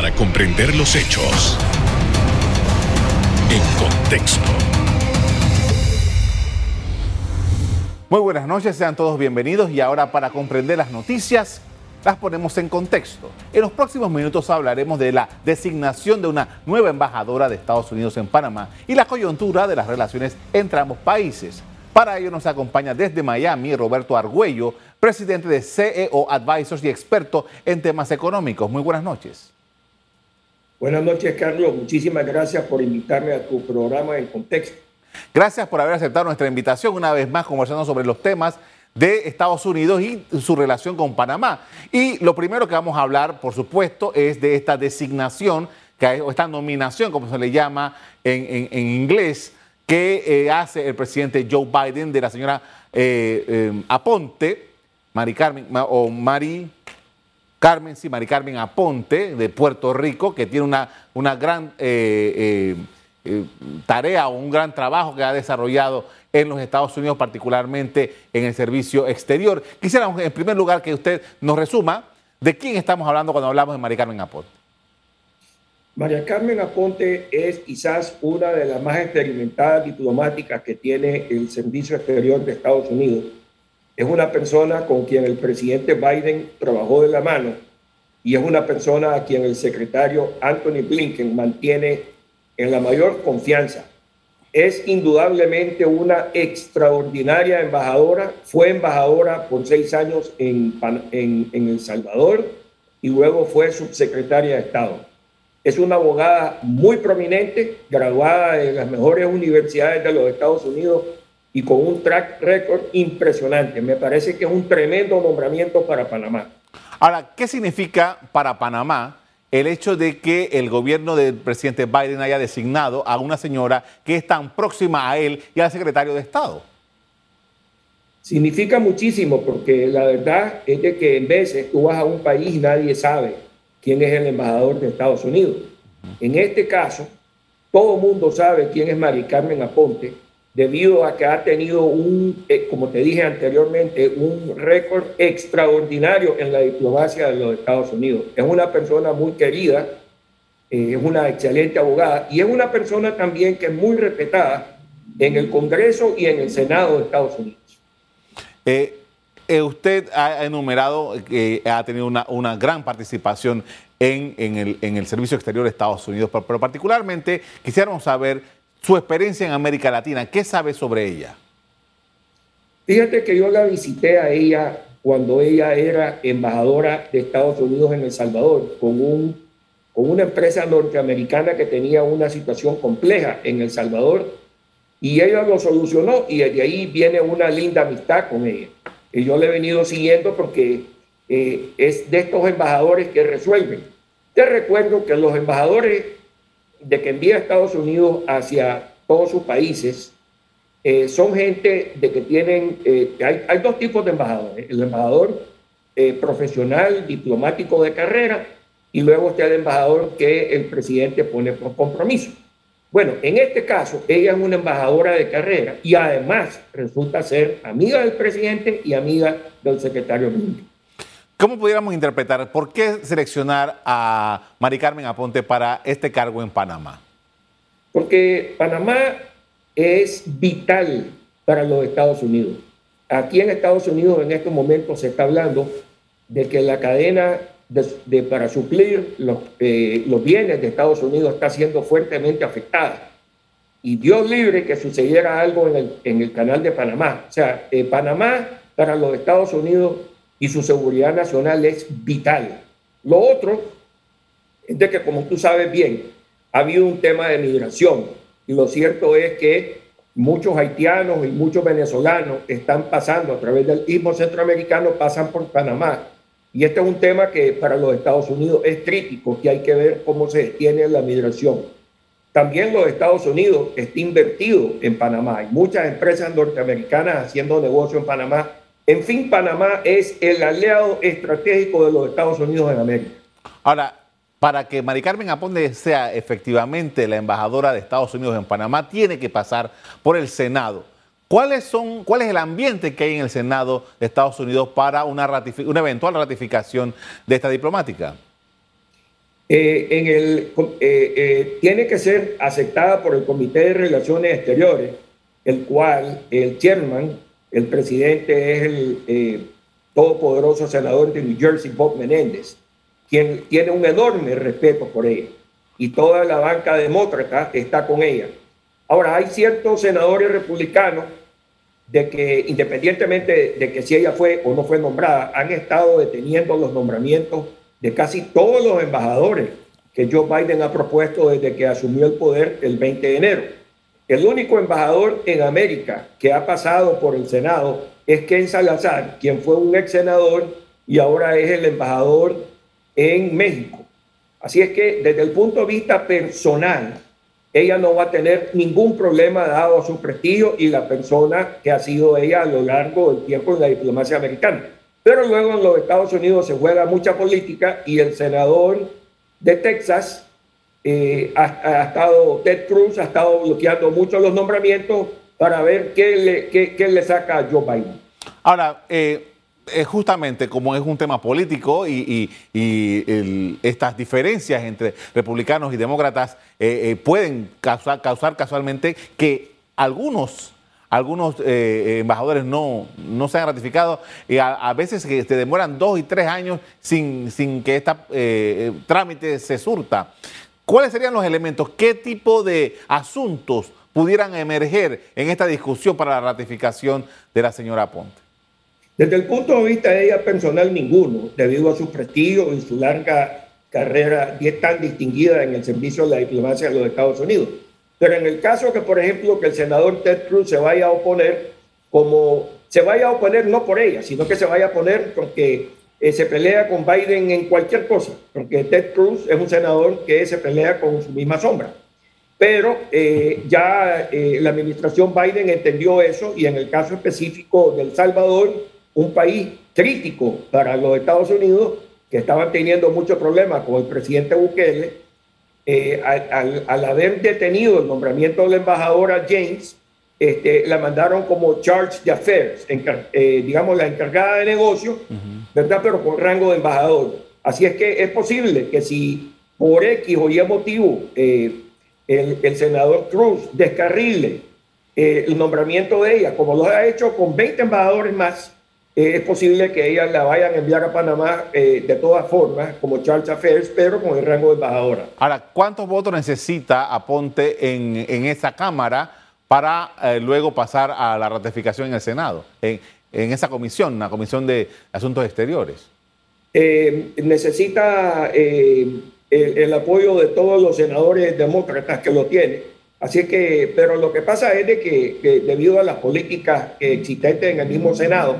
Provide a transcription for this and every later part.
para comprender los hechos en contexto. Muy buenas noches, sean todos bienvenidos y ahora para comprender las noticias las ponemos en contexto. En los próximos minutos hablaremos de la designación de una nueva embajadora de Estados Unidos en Panamá y la coyuntura de las relaciones entre ambos países. Para ello nos acompaña desde Miami Roberto Argüello, presidente de CEO Advisors y experto en temas económicos. Muy buenas noches. Buenas noches, Carlos. Muchísimas gracias por invitarme a tu programa en contexto. Gracias por haber aceptado nuestra invitación una vez más conversando sobre los temas de Estados Unidos y su relación con Panamá. Y lo primero que vamos a hablar, por supuesto, es de esta designación, o esta nominación, como se le llama en, inglés, que eh, hace el presidente Joe Biden de la señora eh, eh, Aponte, Mari Carmen, o Mari Carmen, sí, Mari Carmen Aponte, de Puerto Rico, que tiene una, una gran tarea o un gran trabajo que ha desarrollado en los Estados Unidos, particularmente en el servicio exterior. Quisiéramos, en primer lugar, que usted nos resuma de quién estamos hablando cuando hablamos de María Carmen Aponte. María Carmen Aponte es quizás una de las más experimentadas diplomáticas que tiene el Servicio Exterior de Estados Unidos. Es una persona con quien el presidente Biden trabajó de la mano y es una persona a quien el secretario Anthony Blinken mantiene en la mayor confianza es indudablemente una extraordinaria embajadora. Fue embajadora por seis años en, El Salvador y luego fue subsecretaria de Estado. Es una abogada muy prominente, graduada en las mejores universidades de los Estados Unidos y con un track record impresionante. Me parece que es un tremendo nombramiento para Panamá. Ahora, ¿qué significa para Panamá el hecho de que el gobierno del presidente Biden haya designado a una señora que es tan próxima a él y al secretario de Estado? Significa muchísimo porque la verdad es de que en veces tú vas a un país y nadie sabe quién es el embajador de Estados Unidos. En este caso, todo el mundo sabe quién es Mari Carmen Aponte debido a que ha tenido un, eh, como te dije anteriormente, un récord extraordinario en la diplomacia de los Estados Unidos. Es una persona muy querida, eh, es una excelente abogada y es una persona también que es muy respetada en el Congreso y en el Senado de Estados Unidos. Eh, usted ha enumerado que ha tenido una, una gran participación en, en, el, en, el, Servicio Exterior de Estados Unidos, pero, particularmente quisiéramos saber su experiencia en América Latina. ¿Qué sabe sobre ella? Fíjate que yo la visité a ella cuando ella era embajadora de Estados Unidos en El Salvador, con, un, con una empresa norteamericana que tenía una situación compleja en El Salvador, y ella lo solucionó y de ahí viene una linda amistad con ella. Y yo le he venido siguiendo porque eh, es de estos embajadores que resuelven. Te recuerdo que los embajadores de que envía a Estados Unidos hacia todos sus países eh, son gente de que tienen, eh, hay, dos tipos de embajadores, el embajador eh, profesional, diplomático de carrera, y luego está el embajador que el presidente pone por compromiso. Bueno, en este caso, ella es una embajadora de carrera y además resulta ser amiga del presidente y amiga del secretario Blinken. ¿Cómo pudiéramos interpretar por qué seleccionar a Mari Carmen Aponte para este cargo en Panamá? Porque Panamá es vital para los Estados Unidos. Aquí en Estados Unidos en estos momentos se está hablando de que la cadena de, para suplir los, eh, los, bienes de Estados Unidos está siendo fuertemente afectada. Y Dios libre que sucediera algo en el, en el canal de Panamá. O sea, eh, Panamá para los Estados Unidos y su seguridad nacional es vital. Lo otro es de que, como tú sabes bien, ha habido un tema de migración y lo cierto es que muchos haitianos y muchos venezolanos están pasando a través del istmo centroamericano, pasan por Panamá. Y este es un tema que para los Estados Unidos es crítico, que hay que ver cómo se tiene la migración. También los Estados Unidos está invertido en Panamá. Hay muchas empresas norteamericanas haciendo negocio en Panamá en fin, Panamá es el aliado estratégico de los Estados Unidos en América. Ahora, para que Mari Carmen Aponde sea efectivamente la embajadora de Estados Unidos en Panamá, tiene que pasar por el Senado. ¿Cuáles son, ¿Cuál es el ambiente que hay en el Senado de Estados Unidos para una, una eventual ratificación de esta diplomática? eh, en el, eh, eh, tiene que ser aceptada por el Comité de Relaciones Exteriores, el cual el chairman, el presidente es el todopoderoso senador de New Jersey, Bob Menéndez, quien tiene un enorme respeto por ella. Y toda la banca demócrata está con ella. Ahora, hay ciertos senadores republicanos de que independientemente de que si ella fue o no fue nombrada, han estado deteniendo los nombramientos de casi todos los embajadores que Joe Biden ha propuesto desde que asumió el poder el 20 de enero. El único embajador en América que ha pasado por el Senado es Ken Salazar, quien fue un ex senador y ahora es el embajador en México. Así es que desde el punto de vista personal, ella no va a tener ningún problema dado a su prestigio y la persona que ha sido ella a lo largo del tiempo en la diplomacia americana. Pero luego en los Estados Unidos se juega mucha política y el senador de Texas eh, ha, estado, Ted Cruz ha estado bloqueando mucho los nombramientos para ver qué le, qué, le saca a Joe Biden. Ahora, eh, eh, justamente como es un tema político y, estas diferencias entre republicanos y demócratas pueden causar, casualmente que algunos algunos eh, embajadores no, no se han ratificado y a, veces se demoran dos y tres años sin, sin que este trámite se surta. ¿Cuáles serían los elementos? ¿Qué tipo de asuntos pudieran emerger en esta discusión para la ratificación de la señora Ponte? Desde el punto de vista de ella personal, ninguno, debido a su prestigio y su larga carrera tan distinguida en el servicio de la diplomacia de los Estados Unidos. Pero en el caso que, por ejemplo, que el senador Ted Cruz se vaya a oponer, como se vaya a oponer no por ella, sino que se vaya a oponer porque eh, se pelea con Biden en cualquier cosa, porque Ted Cruz es un senador que se pelea con su misma sombra. Pero eh, ya eh, la administración Biden entendió eso y en el caso específico del Salvador, un país crítico para los Estados Unidos, que estaban teniendo muchos problemas con el presidente Bukele, eh, al, haber detenido el nombramiento de la embajadora James, este, la mandaron como Charge de Affairs, eh, digamos la encargada de negocio, ¿verdad? Pero con rango de embajador. Así es que es posible que si por X o Y motivo eh, el, senador Cruz descarrile el nombramiento de ella, como lo ha hecho con 20 embajadores más, eh, es posible que ellas la vayan a enviar a Panamá eh, de todas formas, como Charles Affairs, pero con el rango de embajadora. Ahora, ¿cuántos votos necesita Aponte en, en esa Cámara para eh, luego pasar a la ratificación en el Senado, en, en esa comisión, la Comisión de Asuntos Exteriores? necesita el, el, apoyo de todos los senadores demócratas que lo tienen. Así que, pero lo que pasa es de que, que debido a las políticas existentes en el mismo Senado,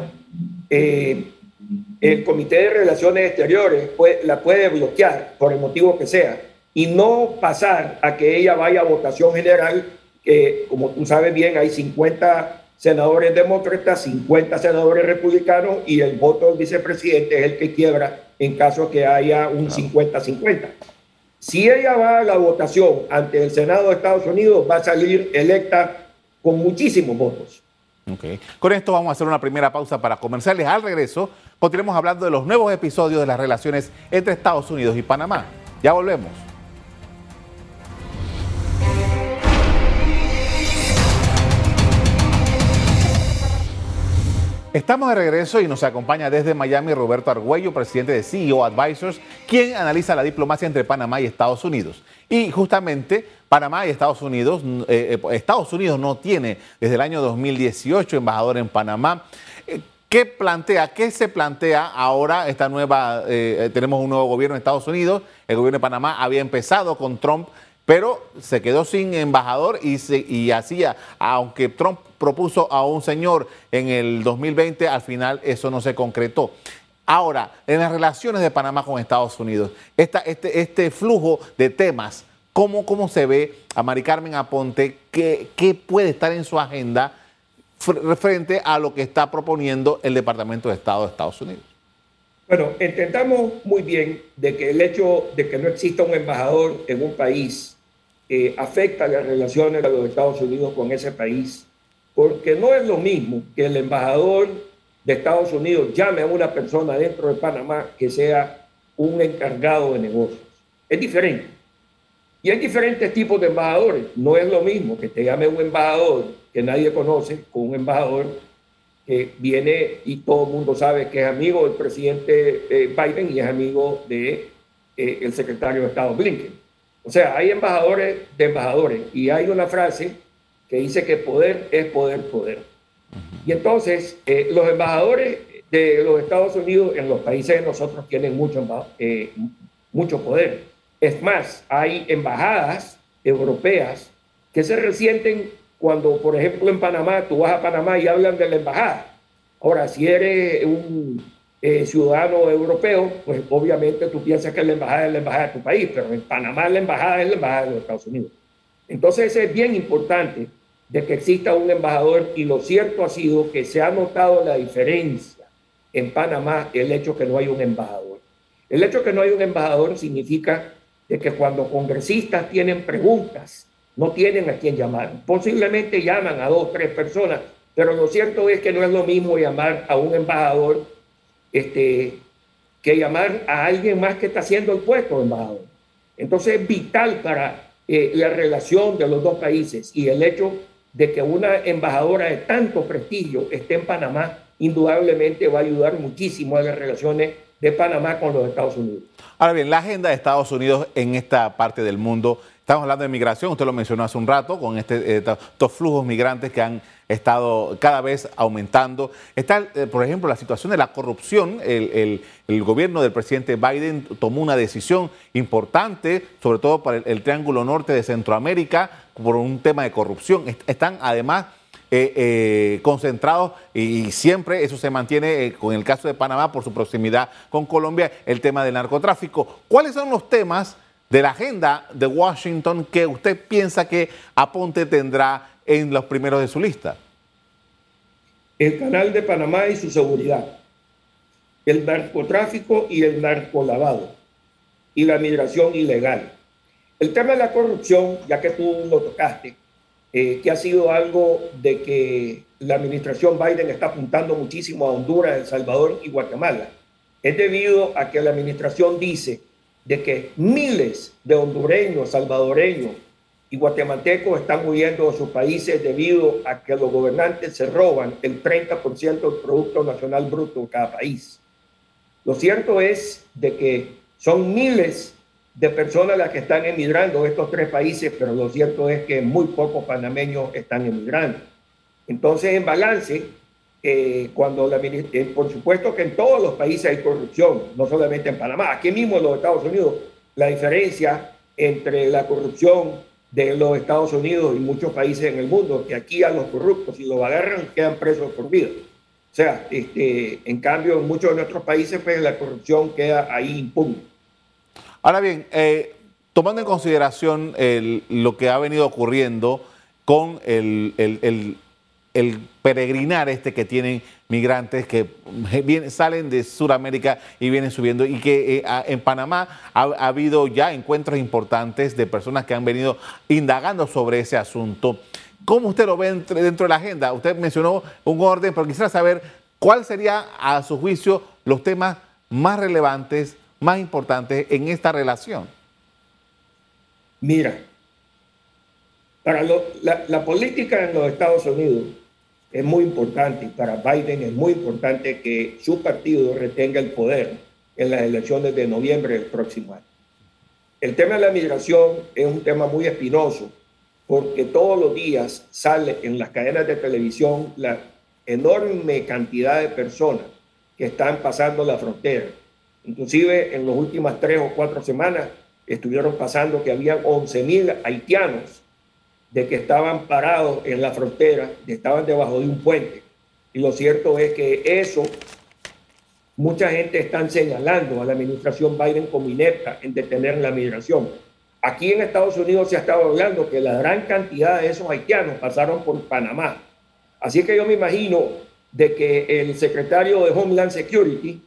eh, el Comité de Relaciones Exteriores la puede bloquear por el motivo que sea y no pasar a que ella vaya a votación general, que como tú sabes bien hay 50 senadores demócratas, 50 senadores republicanos y el voto del vicepresidente es el que quiebra en caso que haya un 50-50. Si ella va a la votación ante el Senado de Estados Unidos, va a salir electa con muchísimos votos. Con esto vamos a hacer una primera pausa para comerciales. Al regreso, continuemos hablando de los nuevos episodios de las relaciones entre Estados Unidos y Panamá. Ya volvemos. Estamos de regreso y nos acompaña desde Miami Roberto Argüello, presidente de CEO Advisors, quien analiza la diplomacia entre Panamá y Estados Unidos. Y justamente Panamá y Estados Unidos, eh, eh, Estados Unidos no tiene desde el año 2018 embajador en Panamá. Eh, ¿Qué plantea, qué se plantea ahora esta nueva, tenemos un nuevo gobierno en Estados Unidos, el gobierno de Panamá había empezado con Trump, pero se quedó sin embajador y, y hacía, aunque Trump propuso a un señor en el 2020, al final eso no se concretó. Ahora, en las relaciones de Panamá con Estados Unidos, este, este flujo de temas, ¿cómo, ¿cómo se ve a Mari Carmen Aponte? ¿Qué, ¿Qué puede estar en su agenda frente a lo que está proponiendo el Departamento de Estado de Estados Unidos? Bueno, entendamos muy bien de que el hecho de que no exista un embajador en un país eh, afecta las relaciones de los Estados Unidos con ese país porque no es lo mismo que el embajador de Estados Unidos llame a una persona dentro de Panamá que sea un encargado de negocios. es diferente. Y hay diferentes tipos de embajadores. No es lo mismo que te llame un embajador que nadie conoce con un embajador que viene y todo el mundo sabe que es amigo del presidente eh, Biden y es amigo de eh, secretario de Estado Blinken. O sea, hay embajadores de embajadores y hay una frase que dice que poder es poder, poder. Y entonces, eh, los embajadores de los Estados Unidos en los países de nosotros tienen mucho, mucho poder. Es más, hay embajadas europeas que se resienten cuando, por ejemplo, en Panamá, tú vas a Panamá y hablan de la embajada. Ahora, si eres un eh, ciudadano europeo, pues obviamente tú piensas que la embajada es la embajada de tu país, pero en Panamá la embajada es la embajada de los Estados Unidos. Entonces es bien importante de que exista un embajador y lo cierto ha sido que se ha notado la diferencia en Panamá el hecho que no hay un embajador. El hecho que no hay un embajador significa de que cuando congresistas tienen preguntas no tienen a quién llamar. Posiblemente llaman a dos tres personas, pero lo cierto es que no es lo mismo llamar a un embajador este, que llamar a alguien más que está haciendo el puesto embajador. Entonces es vital para eh, la relación de los dos países y el hecho de que una embajadora de tanto prestigio esté en Panamá, indudablemente va a ayudar muchísimo a las relaciones de Panamá con los Estados Unidos. Ahora bien, la agenda de Estados Unidos en esta parte del mundo Estamos hablando de migración, usted lo mencionó hace un rato, con este, eh, estos flujos migrantes que han estado cada vez aumentando. Está, eh, por ejemplo, la situación de la corrupción. El, gobierno del presidente Biden tomó una decisión importante, sobre todo para el, Triángulo Norte de Centroamérica, por un tema de corrupción. Están además eh, concentrados y siempre eso se mantiene con el caso de Panamá por su proximidad con Colombia, el tema del narcotráfico. ¿Cuáles son los temas? De la agenda de Washington que usted piensa que Aponte tendrá en los primeros de su lista? El canal de Panamá y su seguridad, el narcotráfico y el narcolavado y la migración ilegal. El tema de la corrupción, ya que tú lo tocaste, eh, que ha sido algo de que la administración Biden está apuntando muchísimo a Honduras, El Salvador y Guatemala, es debido a que la administración dice de que miles de hondureños, salvadoreños y guatemaltecos están huyendo de sus países debido a que los gobernantes se roban el 30% del Producto Nacional Bruto de cada país. Lo cierto es de que son miles de personas las que están emigrando de estos tres países, pero lo cierto es que muy pocos panameños están emigrando. Entonces, en balance, eh, cuando la, eh, por supuesto que en todos los países hay corrupción, no solamente en Panamá, aquí mismo en los Estados Unidos, la diferencia entre la corrupción de los Estados Unidos y muchos países en el mundo, que aquí a los corruptos, si los agarran, quedan presos por vida. O sea, este, en cambio, en muchos de nuestros países, pues la corrupción queda ahí impune. Ahora bien, eh, tomando en consideración lo que ha venido ocurriendo con el el peregrinar este que tienen migrantes que salen de Sudamérica y vienen subiendo y que eh, en Panamá ha, habido ya encuentros importantes de personas que han venido indagando sobre ese asunto. ¿Cómo usted lo ve dentro, de la agenda? Usted mencionó un orden, pero quisiera saber cuál sería, a su juicio, los temas más relevantes, más importantes en esta relación. Mira, para la, política en los Estados Unidos es muy importante y para Biden es muy importante que su partido retenga el poder en las elecciones de noviembre del próximo año. El tema de la migración es un tema muy espinoso porque todos los días sale en las cadenas de televisión la enorme cantidad de personas que están pasando la frontera. Inclusive en las últimas tres o cuatro semanas estuvieron pasando que había 11 mil haitianos de que estaban parados en la frontera, estaban debajo de un puente. Y lo cierto es que eso, mucha gente está señalando a la administración Biden como inepta en detener la migración. Aquí en Estados Unidos se ha estado hablando que la gran cantidad de esos haitianos pasaron por Panamá. Así que yo me imagino de que el secretario de Homeland Security,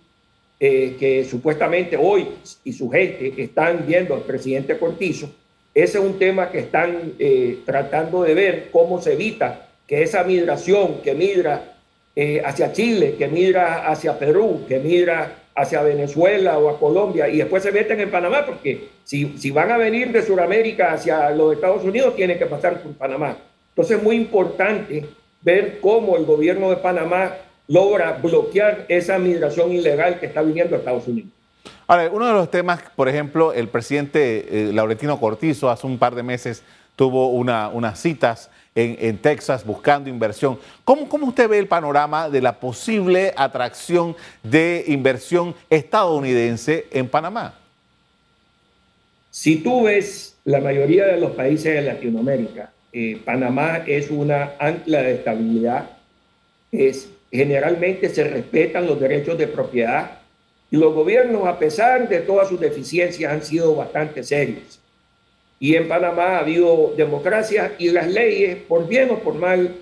eh, que supuestamente hoy y su gente están viendo al presidente Cortizo, ese es un tema que están eh, tratando de ver cómo se evita que esa migración que migra eh, hacia Chile, que migra hacia Perú, que migra hacia Venezuela o a Colombia y después se meten en Panamá, porque si, si van a venir de Sudamérica hacia los Estados Unidos, tienen que pasar por Panamá. Entonces es muy importante ver cómo el gobierno de Panamá logra bloquear esa migración ilegal que está viniendo a Estados Unidos. Ahora, uno de los temas, por ejemplo, el presidente eh, Laurentino Cortizo hace un par de meses tuvo una, unas citas en, Texas buscando inversión. ¿Cómo, ¿Cómo usted ve el panorama de la posible atracción de inversión estadounidense en Panamá? Si tú ves la mayoría de los países de Latinoamérica, eh, Panamá es una ancla de estabilidad, es, generalmente se respetan los derechos de propiedad y los gobiernos, a pesar de todas sus deficiencias, han sido bastante serios. Y en Panamá ha habido democracia y las leyes, por bien o por mal,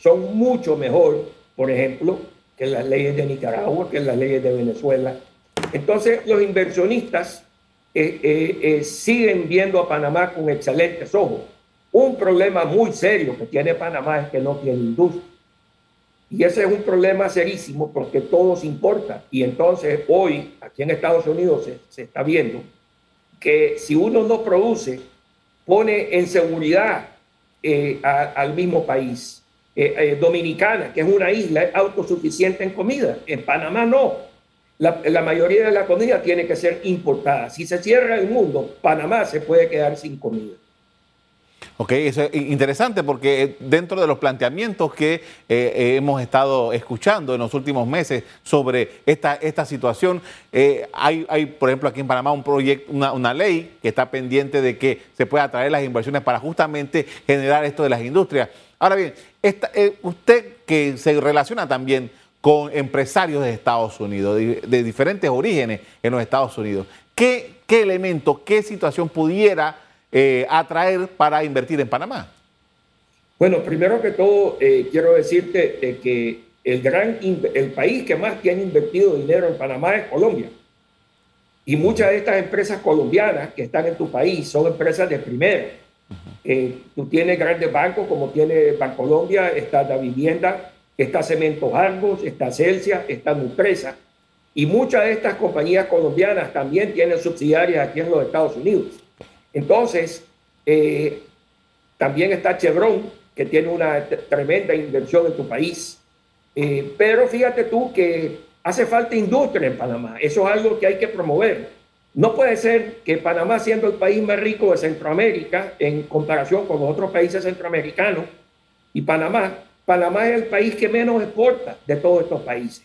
son mucho mejor, por ejemplo, que las leyes de Nicaragua, que las leyes de Venezuela. Entonces, los inversionistas eh, eh, eh, siguen viendo a Panamá con excelentes ojos. Un problema muy serio que tiene Panamá es que no tiene industria. Y ese es un problema serísimo porque todo se importa. Y entonces hoy, aquí en Estados Unidos, se, está viendo que si uno no produce, pone en seguridad eh, al mismo país. Eh, eh, Dominicana, que es una isla, autosuficiente en comida. En Panamá no. La, mayoría de la comida tiene que ser importada. Si se cierra el mundo, Panamá se puede quedar sin comida. Ok, eso es interesante porque eh, dentro de los planteamientos que eh, eh, hemos estado escuchando en los últimos meses sobre esta, esta situación, hay, hay, por ejemplo, aquí en Panamá un proyecto, una, una, ley que está pendiente de que se pueda atraer las inversiones para justamente generar esto de las industrias. Ahora bien, usted que se relaciona también con empresarios de Estados Unidos, de, de diferentes orígenes en los Estados Unidos, ¿qué, qué elemento, qué situación pudiera eh, atraer para invertir en Panamá? Bueno, primero que todo, eh, quiero decirte que el, gran, el país que más tiene invertido dinero en Panamá es Colombia. Y muchas de estas empresas colombianas que están en tu país son empresas de primera. Eh, tú tienes grandes bancos como tiene Bancolombia, está la vivienda, está Cementos Argos, está Celsia, está Nutresa. Y muchas de estas compañías colombianas también tienen subsidiarias aquí en los Estados Unidos. Entonces, eh, también está Chevron, que tiene una tremenda inversión en tu país. Eh, pero fíjate tú que hace falta industria en Panamá. Eso es algo que hay que promover. No puede ser que Panamá, siendo el país más rico de Centroamérica en comparación con otros países centroamericanos, y Panamá, Panamá es el país que menos exporta de todos estos países.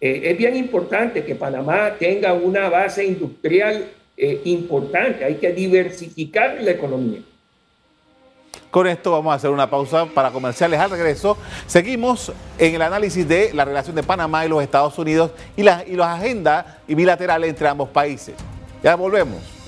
Eh, es bien importante que Panamá tenga una base industrial eh, importante, hay que diversificar la economía. Con esto vamos a hacer una pausa para comerciales. Al regreso, seguimos en el análisis de la relación de Panamá y los Estados Unidos y, las y agendas bilaterales entre ambos países. Ya volvemos.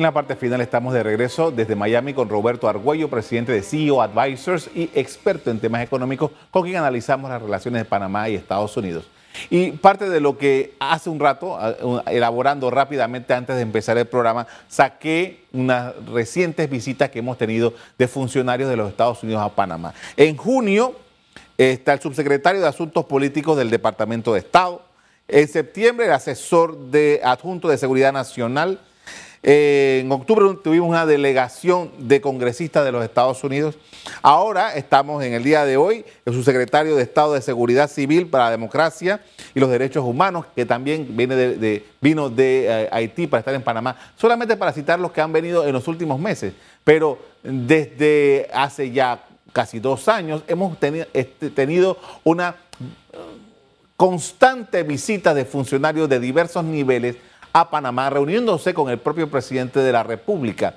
En la parte final estamos de regreso desde Miami con Roberto Argüello, presidente de CEO Advisors y experto en temas económicos, con quien analizamos las relaciones de Panamá y Estados Unidos. Y parte de lo que hace un rato, elaborando rápidamente antes de empezar el programa, saqué unas recientes visitas que hemos tenido de funcionarios de los Estados Unidos a Panamá. En junio está el subsecretario de Asuntos Políticos del Departamento de Estado. En septiembre, el asesor de adjunto de Seguridad Nacional en octubre tuvimos una delegación de congresistas de los Estados Unidos. Ahora estamos en el día de hoy, el subsecretario de Estado de Seguridad Civil para la Democracia y los Derechos Humanos, que también viene de, vino de eh, Haití para estar en Panamá, solamente para citar los que han venido en los últimos meses. Pero desde hace ya casi dos años hemos este, tenido una constante visita de funcionarios de diversos niveles a Panamá, reuniéndose con el propio presidente de la República.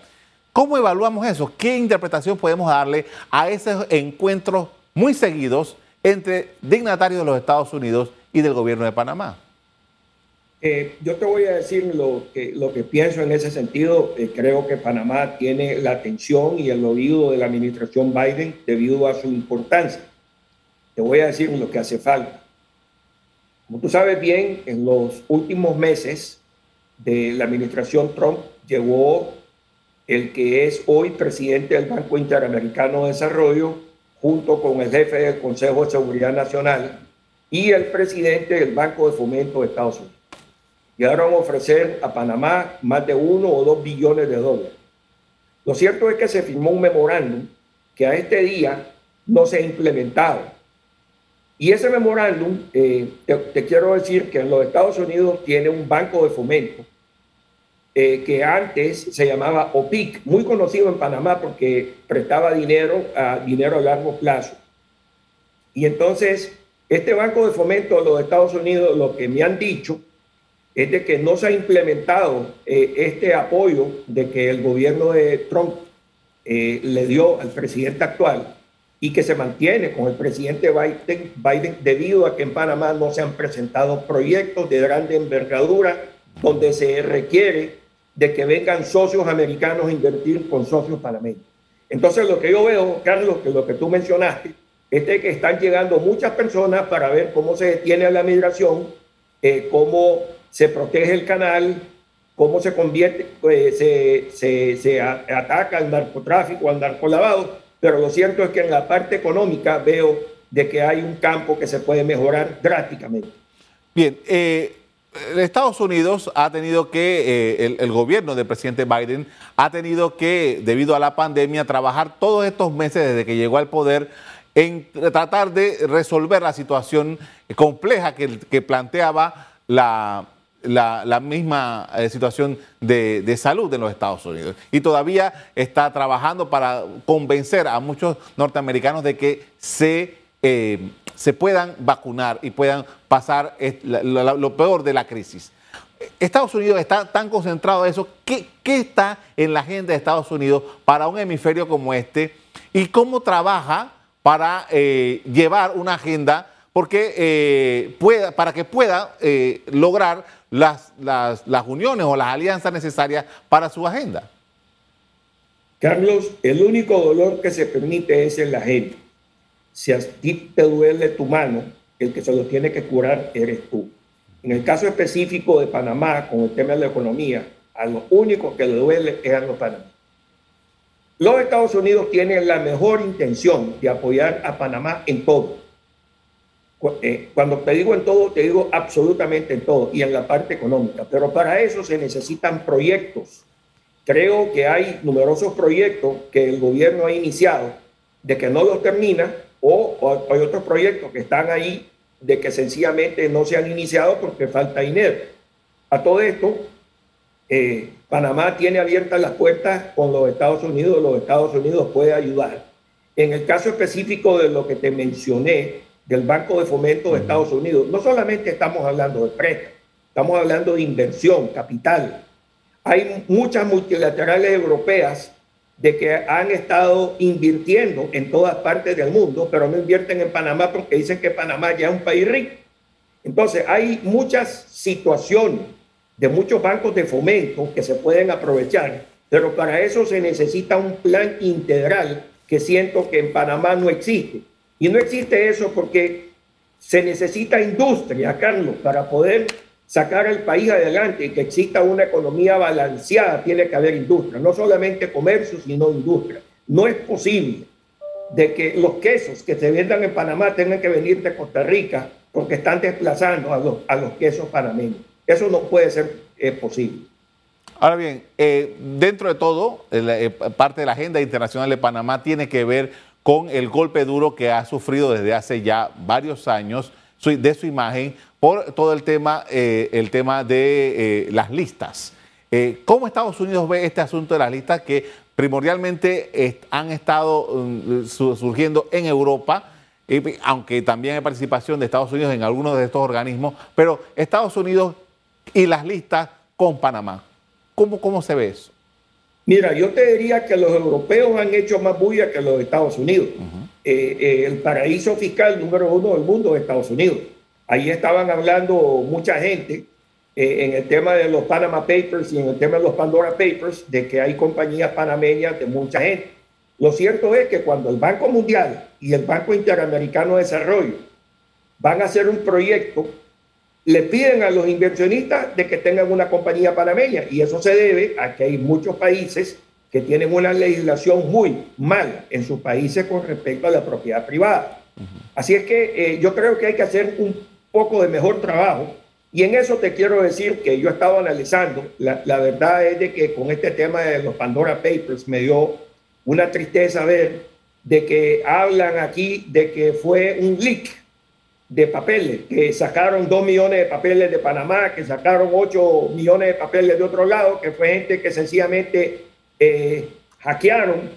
¿Cómo evaluamos eso? ¿Qué interpretación podemos darle a esos encuentros muy seguidos entre dignatarios de los Estados Unidos y del gobierno de Panamá? Eh, yo te voy a decir lo que, pienso en ese sentido. Eh, creo que Panamá tiene la atención y el oído de la administración Biden debido a su importancia. Te voy a decir lo que hace falta. Como tú sabes bien, en los últimos meses de la administración Trump llegó el que es hoy presidente del Banco Interamericano de Desarrollo, junto con el jefe del Consejo de Seguridad Nacional y el presidente del Banco de Fomento de Estados Unidos. Llegaron a ofrecer a Panamá más de uno o dos billones de dólares. Lo cierto es que se firmó un memorándum que a este día no se ha implementado. Y ese memorándum, eh, te, quiero decir que en los Estados Unidos tiene un banco de fomento eh, que antes se llamaba OPIC, muy conocido en Panamá porque prestaba dinero a dinero a largo plazo. Y entonces, este banco de fomento de los Estados Unidos, lo que me han dicho es de que no se ha implementado eh, este apoyo de que el gobierno de Trump eh, le dio al presidente actual y que se mantiene con el presidente Biden, Biden debido a que en Panamá no se han presentado proyectos de grande envergadura donde se requiere de que vengan socios americanos a invertir con socios panameños. Entonces lo que yo veo, Carlos, que lo que tú mencionaste, es que están llegando muchas personas para ver cómo se detiene la migración, eh, cómo se protege el canal, cómo se convierte, se, se, se ataca al narcotráfico, al narcolavado, pero lo cierto es que en la parte económica veo de que hay un campo que se puede mejorar drásticamente. Bien, eh, Estados Unidos ha tenido que, eh, el, gobierno del presidente Biden ha tenido que, debido a la pandemia, trabajar todos estos meses desde que llegó al poder en tratar de resolver la situación compleja que, planteaba la, misma eh, situación de, salud en los Estados Unidos. Y todavía está trabajando para convencer a muchos norteamericanos de que se, eh, se puedan vacunar y puedan pasar lo, peor de la crisis. Estados Unidos está tan concentrado en eso. ¿Qué, ¿Qué, está en la agenda de Estados Unidos para un hemisferio como este? ¿Y cómo trabaja para eh, llevar una agenda porque, pueda, para que pueda lograr las, las, uniones o las alianzas necesarias para su agenda. Carlos, el único dolor que se permite es en la gente. Si a ti te duele tu mano, el que se lo tiene que curar eres tú. En el caso específico de Panamá, con el tema de la economía, a lo único que le duele es a los panameños. Los Estados Unidos tienen la mejor intención de apoyar a Panamá en todo. Eh, cuando te digo en todo, te digo absolutamente en todo y en la parte económica. Pero para eso se necesitan proyectos. Creo que hay numerosos proyectos que el gobierno ha iniciado de que no los termina o, hay otros proyectos que están ahí de que sencillamente no se han iniciado porque falta dinero. A todo esto, eh, Panamá tiene abiertas las puertas con los Estados Unidos, los Estados Unidos puede ayudar. En el caso específico de lo que te mencioné, del Banco de Fomento de Estados Unidos. No solamente estamos hablando de préstamos, estamos hablando de inversión, capital. Hay muchas multilaterales europeas de que han estado invirtiendo en todas partes del mundo, pero no invierten en Panamá porque dicen que Panamá ya es un país rico. Entonces, hay muchas situaciones de muchos bancos de fomento que se pueden aprovechar, pero para eso se necesita un plan integral que siento que en Panamá no existe. Y no existe eso porque se necesita industria, Carlos, para poder sacar al país adelante y que exista una economía balanceada, tiene que haber industria, no solamente comercio, sino industria. No es posible de que los quesos que se vendan en Panamá tengan que venir de Costa Rica porque están desplazando a los, a los quesos panameños. Eso no puede ser eh, posible. Ahora bien, eh, dentro de todo, eh, parte de la agenda internacional de Panamá tiene que ver con el golpe duro que ha sufrido desde hace ya varios años de su imagen por todo el tema, eh, el tema de eh, las listas. Eh, ¿Cómo Estados Unidos ve este asunto de las listas que primordialmente han estado mm, surgiendo en Europa? aunque también hay participación de Estados Unidos en algunos de estos organismos, pero Estados Unidos y las listas con Panamá. ¿Cómo, cómo se ve eso? Mira, yo te diría que los europeos han hecho más bulla que los Estados Unidos. Eh, eh, el paraíso fiscal número uno del mundo es Estados Unidos. Ahí estaban hablando mucha gente eh, en el tema de los Panama Papers y en el tema de los Pandora Papers de que hay compañías panameñas de mucha gente. Lo cierto es que cuando el Banco Mundial y el Banco Interamericano de Desarrollo van a hacer un proyecto le piden a los inversionistas de que tengan una compañía panameña y eso se debe a que hay muchos países que tienen una legislación muy mala en sus países con respecto a la propiedad privada. Así es que eh, yo creo que hay que hacer un poco de mejor trabajo y en eso te quiero decir que yo he estado analizando, la, la, verdad es de que con este tema de los Pandora Papers me dio una tristeza ver de que hablan aquí de que fue un leak de papeles, que sacaron dos millones de papeles de Panamá, que sacaron ocho millones de papeles de otro lado, que fue gente que sencillamente eh, hackearon.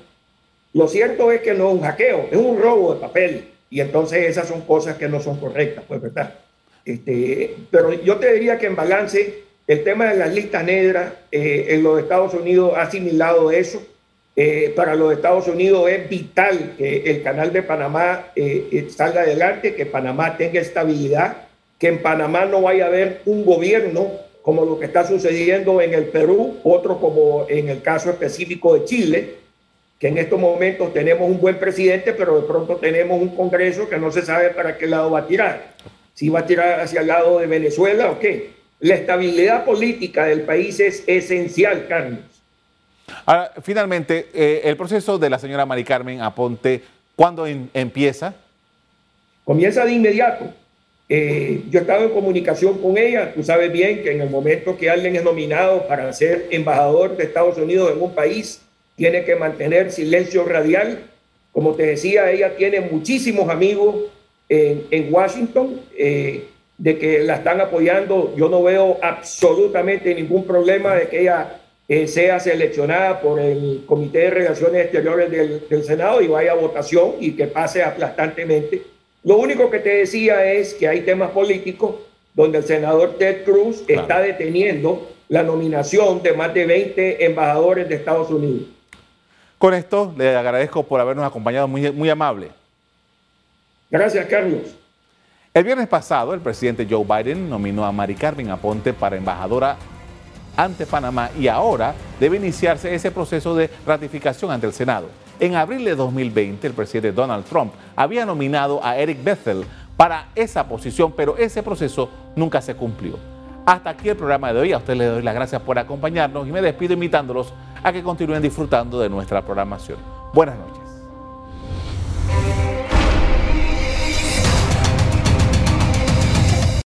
Lo cierto es que no es un hackeo, es un robo de papeles. Y entonces esas son cosas que no son correctas, pues, ¿verdad? Este, pero yo te diría que en balance, el tema de las listas negras eh, en los Estados Unidos ha asimilado eso eh, para los Estados Unidos es vital que el canal de Panamá eh, eh, salga adelante, que Panamá tenga estabilidad, que en Panamá no vaya a haber un gobierno como lo que está sucediendo en el Perú, otro como en el caso específico de Chile, que en estos momentos tenemos un buen presidente, pero de pronto tenemos un Congreso que no se sabe para qué lado va a tirar. Si va a tirar hacia el lado de Venezuela o qué. La estabilidad política del país es esencial, Carlos. Ahora, finalmente, eh, el proceso de la señora Mari Carmen Aponte, ¿cuándo empieza? Comienza de inmediato. Eh, yo he estado en comunicación con ella. Tú sabes bien que en el momento que alguien es nominado para ser embajador de Estados Unidos en un país, tiene que mantener silencio radial. Como te decía, ella tiene muchísimos amigos en, en Washington eh, de que la están apoyando. Yo no veo absolutamente ningún problema de que ella eh, sea seleccionada por el Comité de Relaciones Exteriores del, del, Senado y vaya a votación y que pase aplastantemente. Lo único que te decía es que hay temas políticos donde el senador Ted Cruz claro. está deteniendo la nominación de más de 20 embajadores de Estados Unidos. Con esto le agradezco por habernos acompañado, muy, muy amable. Gracias, Carlos. El viernes pasado, el presidente Joe Biden nominó a Mari Carmen Aponte para embajadora ante Panamá y ahora debe iniciarse ese proceso de ratificación ante el Senado. En abril de 2020, el presidente Donald Trump había nominado a Eric Bethel para esa posición, pero ese proceso nunca se cumplió. Hasta aquí el programa de hoy. A ustedes les doy las gracias por acompañarnos y me despido invitándolos a que continúen disfrutando de nuestra programación. Buenas noches.